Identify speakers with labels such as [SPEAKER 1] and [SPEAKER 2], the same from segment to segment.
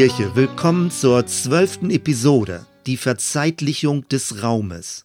[SPEAKER 1] Kirche, willkommen zur zwölften Episode, die Verzeitlichung des Raumes.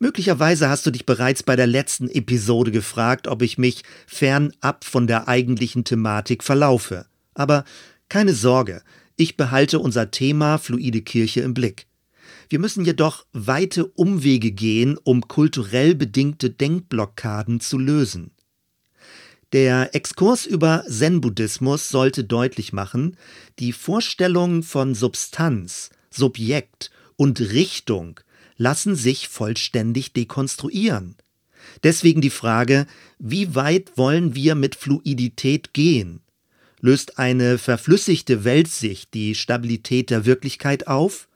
[SPEAKER 1] Möglicherweise hast du dich bereits bei der letzten Episode gefragt, ob ich mich fernab von der eigentlichen Thematik verlaufe. Aber keine Sorge, ich behalte unser Thema Fluide Kirche im Blick. Wir müssen jedoch weite Umwege gehen, um kulturell bedingte Denkblockaden zu lösen. Der Exkurs über Zen-Buddhismus sollte deutlich machen, die Vorstellungen von Substanz, Subjekt und Richtung lassen sich vollständig dekonstruieren. Deswegen die Frage, wie weit wollen wir mit Fluidität gehen? Löst eine verflüssigte Weltsicht die Stabilität der Wirklichkeit auf?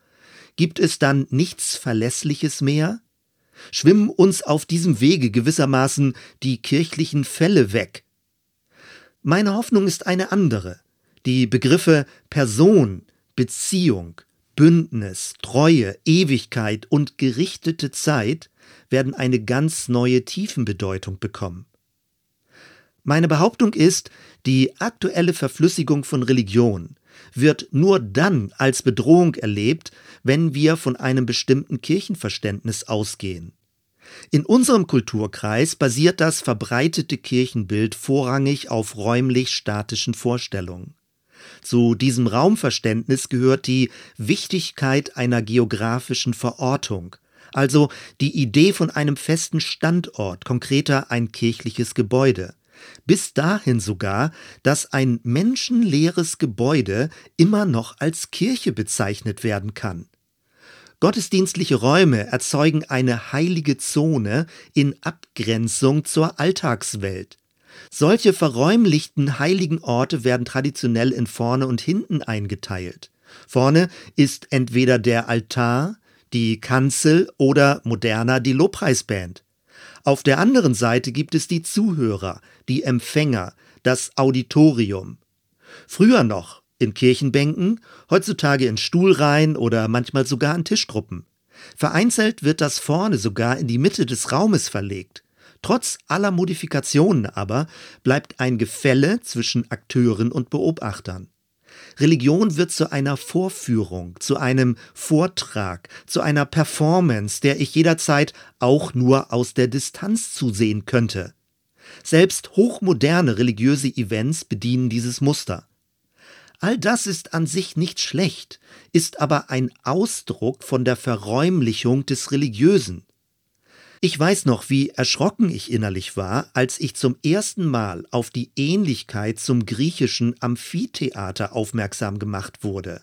[SPEAKER 1] Gibt es dann nichts Verlässliches mehr? Schwimmen uns auf diesem Wege gewissermaßen die kirchlichen Fälle weg, meine Hoffnung ist eine andere. Die Begriffe Person, Beziehung, Bündnis, Treue, Ewigkeit und gerichtete Zeit werden eine ganz neue Tiefenbedeutung bekommen. Meine Behauptung ist, die aktuelle Verflüssigung von Religion wird nur dann als Bedrohung erlebt, wenn wir von einem bestimmten Kirchenverständnis ausgehen. In unserem Kulturkreis basiert das verbreitete Kirchenbild vorrangig auf räumlich statischen Vorstellungen. Zu diesem Raumverständnis gehört die Wichtigkeit einer geografischen Verortung, also die Idee von einem festen Standort, konkreter ein kirchliches Gebäude. Bis dahin sogar, dass ein menschenleeres Gebäude immer noch als Kirche bezeichnet werden kann. Gottesdienstliche Räume erzeugen eine heilige Zone in Abgrenzung zur Alltagswelt. Solche verräumlichten heiligen Orte werden traditionell in vorne und hinten eingeteilt. Vorne ist entweder der Altar, die Kanzel oder moderner die Lobpreisband. Auf der anderen Seite gibt es die Zuhörer, die Empfänger, das Auditorium. Früher noch in Kirchenbänken, heutzutage in Stuhlreihen oder manchmal sogar in Tischgruppen. Vereinzelt wird das vorne sogar in die Mitte des Raumes verlegt. Trotz aller Modifikationen aber bleibt ein Gefälle zwischen Akteuren und Beobachtern. Religion wird zu einer Vorführung, zu einem Vortrag, zu einer Performance, der ich jederzeit auch nur aus der Distanz zusehen könnte. Selbst hochmoderne religiöse Events bedienen dieses Muster. All das ist an sich nicht schlecht, ist aber ein Ausdruck von der Verräumlichung des Religiösen. Ich weiß noch, wie erschrocken ich innerlich war, als ich zum ersten Mal auf die Ähnlichkeit zum griechischen Amphitheater aufmerksam gemacht wurde.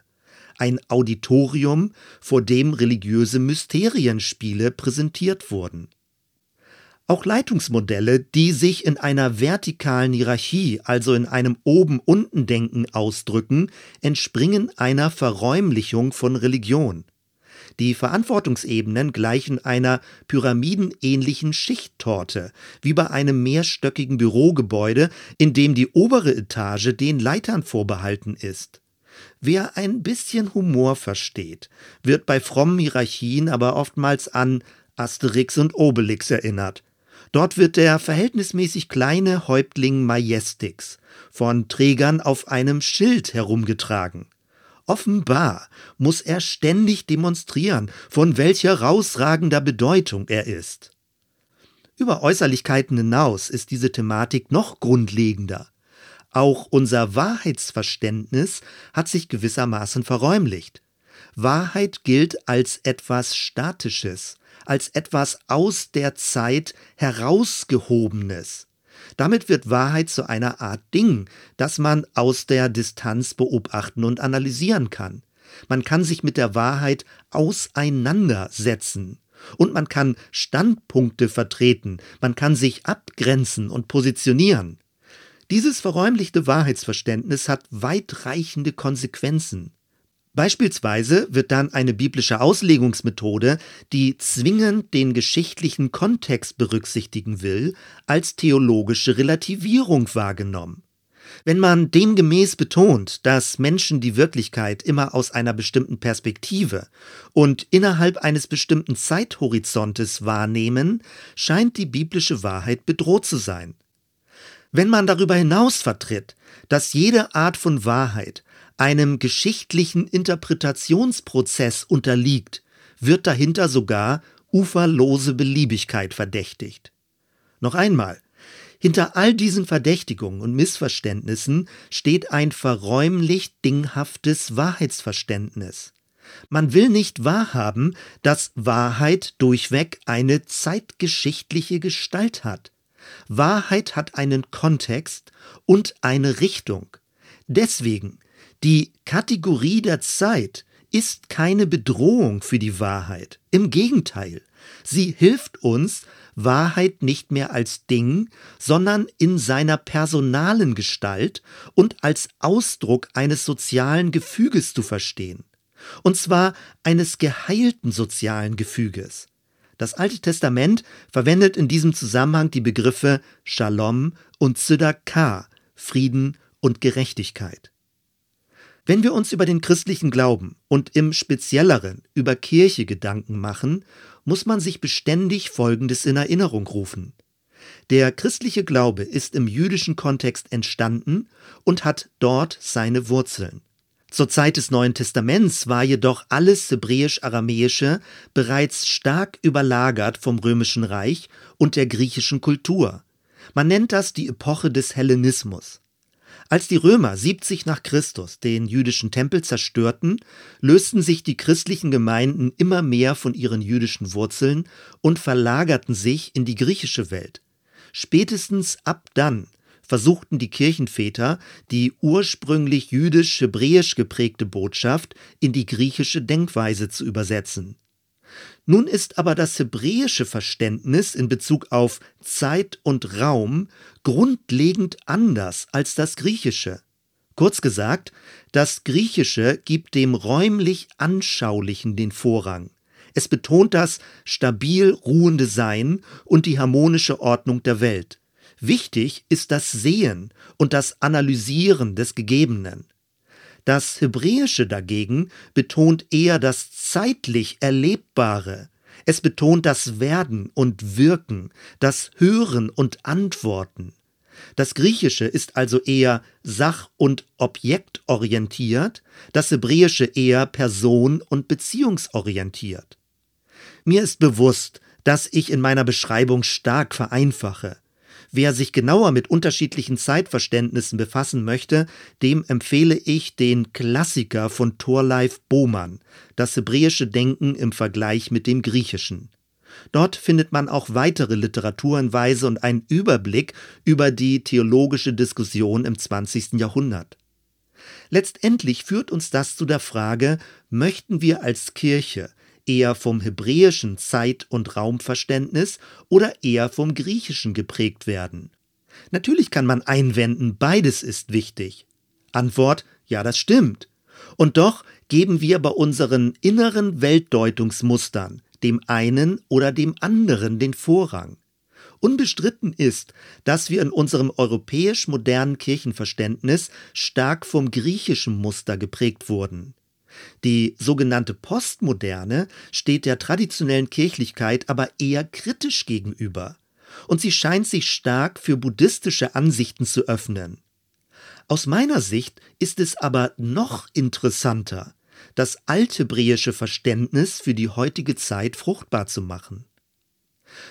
[SPEAKER 1] Ein Auditorium, vor dem religiöse Mysterienspiele präsentiert wurden. Auch Leitungsmodelle, die sich in einer vertikalen Hierarchie, also in einem Oben-Unten-Denken ausdrücken, entspringen einer Verräumlichung von Religion. Die Verantwortungsebenen gleichen einer pyramidenähnlichen Schichttorte, wie bei einem mehrstöckigen Bürogebäude, in dem die obere Etage den Leitern vorbehalten ist. Wer ein bisschen Humor versteht, wird bei frommen Hierarchien aber oftmals an Asterix und Obelix erinnert. Dort wird der verhältnismäßig kleine Häuptling Majestix von Trägern auf einem Schild herumgetragen. Offenbar muss er ständig demonstrieren, von welcher rausragender Bedeutung er ist. Über Äußerlichkeiten hinaus ist diese Thematik noch grundlegender. Auch unser Wahrheitsverständnis hat sich gewissermaßen verräumlicht. Wahrheit gilt als etwas Statisches, als etwas aus der Zeit herausgehobenes. Damit wird Wahrheit zu einer Art Ding, das man aus der Distanz beobachten und analysieren kann. Man kann sich mit der Wahrheit auseinandersetzen. Und man kann Standpunkte vertreten, man kann sich abgrenzen und positionieren. Dieses verräumlichte Wahrheitsverständnis hat weitreichende Konsequenzen. Beispielsweise wird dann eine biblische Auslegungsmethode, die zwingend den geschichtlichen Kontext berücksichtigen will, als theologische Relativierung wahrgenommen. Wenn man demgemäß betont, dass Menschen die Wirklichkeit immer aus einer bestimmten Perspektive und innerhalb eines bestimmten Zeithorizontes wahrnehmen, scheint die biblische Wahrheit bedroht zu sein. Wenn man darüber hinaus vertritt, dass jede Art von Wahrheit einem geschichtlichen Interpretationsprozess unterliegt, wird dahinter sogar uferlose Beliebigkeit verdächtigt. Noch einmal, hinter all diesen Verdächtigungen und Missverständnissen steht ein verräumlich dinghaftes Wahrheitsverständnis. Man will nicht wahrhaben, dass Wahrheit durchweg eine zeitgeschichtliche Gestalt hat. Wahrheit hat einen Kontext und eine Richtung. Deswegen, die Kategorie der Zeit ist keine Bedrohung für die Wahrheit. Im Gegenteil, sie hilft uns, Wahrheit nicht mehr als Ding, sondern in seiner personalen Gestalt und als Ausdruck eines sozialen Gefüges zu verstehen. Und zwar eines geheilten sozialen Gefüges. Das Alte Testament verwendet in diesem Zusammenhang die Begriffe Shalom und Tzedakah, Frieden und Gerechtigkeit. Wenn wir uns über den christlichen Glauben und im Spezielleren über Kirche Gedanken machen, muss man sich beständig Folgendes in Erinnerung rufen. Der christliche Glaube ist im jüdischen Kontext entstanden und hat dort seine Wurzeln. Zur Zeit des Neuen Testaments war jedoch alles Hebräisch-Aramäische bereits stark überlagert vom Römischen Reich und der griechischen Kultur. Man nennt das die Epoche des Hellenismus. Als die Römer 70 nach Christus den jüdischen Tempel zerstörten, lösten sich die christlichen Gemeinden immer mehr von ihren jüdischen Wurzeln und verlagerten sich in die griechische Welt. Spätestens ab dann versuchten die Kirchenväter, die ursprünglich jüdisch-hebräisch geprägte Botschaft in die griechische Denkweise zu übersetzen. Nun ist aber das hebräische Verständnis in Bezug auf Zeit und Raum grundlegend anders als das griechische. Kurz gesagt, das Griechische gibt dem räumlich Anschaulichen den Vorrang. Es betont das stabil ruhende Sein und die harmonische Ordnung der Welt. Wichtig ist das Sehen und das Analysieren des Gegebenen. Das Hebräische dagegen betont eher das zeitlich Erlebbare. Es betont das Werden und Wirken, das Hören und Antworten. Das Griechische ist also eher sach- und objektorientiert, das Hebräische eher person- und beziehungsorientiert. Mir ist bewusst, dass ich in meiner Beschreibung stark vereinfache. Wer sich genauer mit unterschiedlichen Zeitverständnissen befassen möchte, dem empfehle ich den Klassiker von Thorleif Bohmann, das hebräische Denken im Vergleich mit dem griechischen. Dort findet man auch weitere Literaturenweise und einen Überblick über die theologische Diskussion im 20. Jahrhundert. Letztendlich führt uns das zu der Frage, möchten wir als Kirche eher vom hebräischen Zeit- und Raumverständnis oder eher vom griechischen geprägt werden? Natürlich kann man einwenden, beides ist wichtig. Antwort, ja, das stimmt. Und doch geben wir bei unseren inneren Weltdeutungsmustern dem einen oder dem anderen den Vorrang. Unbestritten ist, dass wir in unserem europäisch modernen Kirchenverständnis stark vom griechischen Muster geprägt wurden. Die sogenannte Postmoderne steht der traditionellen Kirchlichkeit aber eher kritisch gegenüber, und sie scheint sich stark für buddhistische Ansichten zu öffnen. Aus meiner Sicht ist es aber noch interessanter, das althebräische Verständnis für die heutige Zeit fruchtbar zu machen.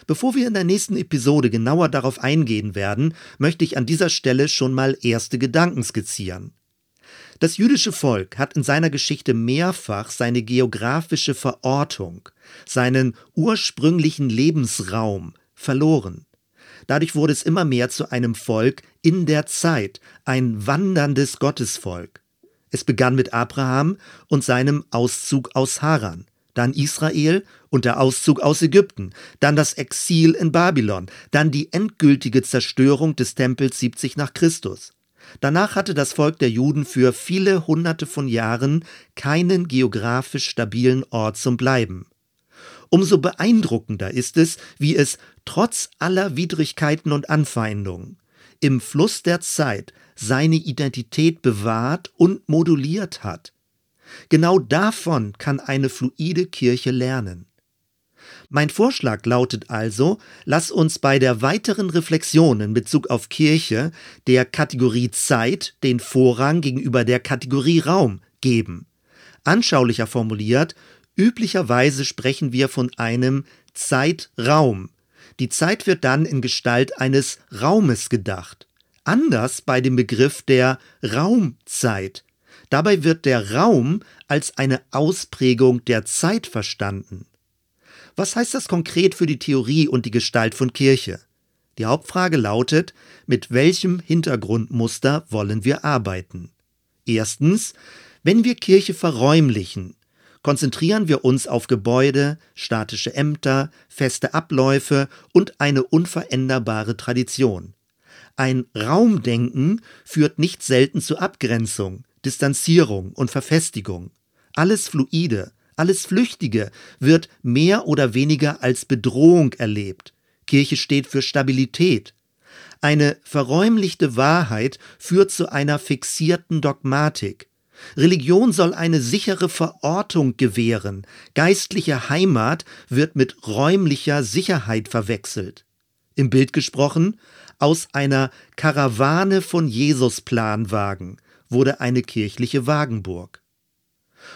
[SPEAKER 1] Bevor wir in der nächsten Episode genauer darauf eingehen werden, möchte ich an dieser Stelle schon mal erste Gedanken skizzieren. Das jüdische Volk hat in seiner Geschichte mehrfach seine geografische Verortung, seinen ursprünglichen Lebensraum verloren. Dadurch wurde es immer mehr zu einem Volk in der Zeit, ein wanderndes Gottesvolk. Es begann mit Abraham und seinem Auszug aus Haran, dann Israel und der Auszug aus Ägypten, dann das Exil in Babylon, dann die endgültige Zerstörung des Tempels 70 nach Christus. Danach hatte das Volk der Juden für viele hunderte von Jahren keinen geografisch stabilen Ort zum Bleiben. Umso beeindruckender ist es, wie es trotz aller Widrigkeiten und Anfeindungen im Fluss der Zeit seine Identität bewahrt und moduliert hat. Genau davon kann eine fluide Kirche lernen. Mein Vorschlag lautet also, lass uns bei der weiteren Reflexion in Bezug auf Kirche der Kategorie Zeit den Vorrang gegenüber der Kategorie Raum geben. Anschaulicher formuliert, üblicherweise sprechen wir von einem Zeitraum. Die Zeit wird dann in Gestalt eines Raumes gedacht. Anders bei dem Begriff der Raumzeit. Dabei wird der Raum als eine Ausprägung der Zeit verstanden. Was heißt das konkret für die Theorie und die Gestalt von Kirche? Die Hauptfrage lautet, mit welchem Hintergrundmuster wollen wir arbeiten? Erstens, wenn wir Kirche verräumlichen, konzentrieren wir uns auf Gebäude, statische Ämter, feste Abläufe und eine unveränderbare Tradition. Ein Raumdenken führt nicht selten zu Abgrenzung, Distanzierung und Verfestigung. Alles Fluide, alles Flüchtige wird mehr oder weniger als Bedrohung erlebt. Kirche steht für Stabilität. Eine verräumlichte Wahrheit führt zu einer fixierten Dogmatik. Religion soll eine sichere Verortung gewähren. Geistliche Heimat wird mit räumlicher Sicherheit verwechselt. Im Bild gesprochen, aus einer Karawane von Jesus-Planwagen wurde eine kirchliche Wagenburg.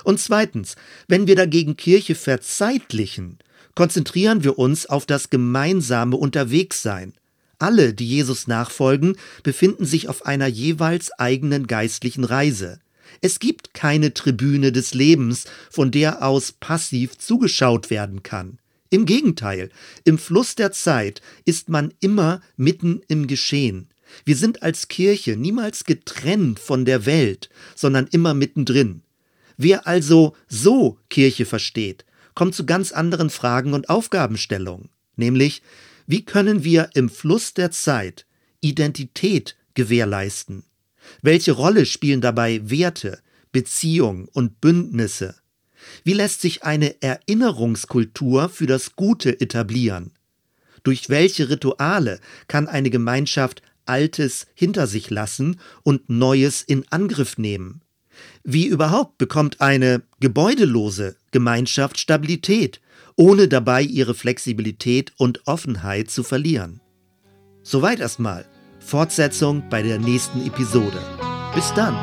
[SPEAKER 1] Und zweitens, wenn wir dagegen Kirche verzeitlichen, konzentrieren wir uns auf das gemeinsame Unterwegssein. Alle, die Jesus nachfolgen, befinden sich auf einer jeweils eigenen geistlichen Reise. Es gibt keine Tribüne des Lebens, von der aus passiv zugeschaut werden kann. Im Gegenteil, im Fluss der Zeit ist man immer mitten im Geschehen. Wir sind als Kirche niemals getrennt von der Welt, sondern immer mittendrin. Wer also so Kirche versteht, kommt zu ganz anderen Fragen und Aufgabenstellungen, nämlich wie können wir im Fluss der Zeit Identität gewährleisten? Welche Rolle spielen dabei Werte, Beziehungen und Bündnisse? Wie lässt sich eine Erinnerungskultur für das Gute etablieren? Durch welche Rituale kann eine Gemeinschaft Altes hinter sich lassen und Neues in Angriff nehmen? Wie überhaupt bekommt eine gebäudelose Gemeinschaft Stabilität, ohne dabei ihre Flexibilität und Offenheit zu verlieren? Soweit erstmal. Fortsetzung bei der nächsten Episode. Bis dann.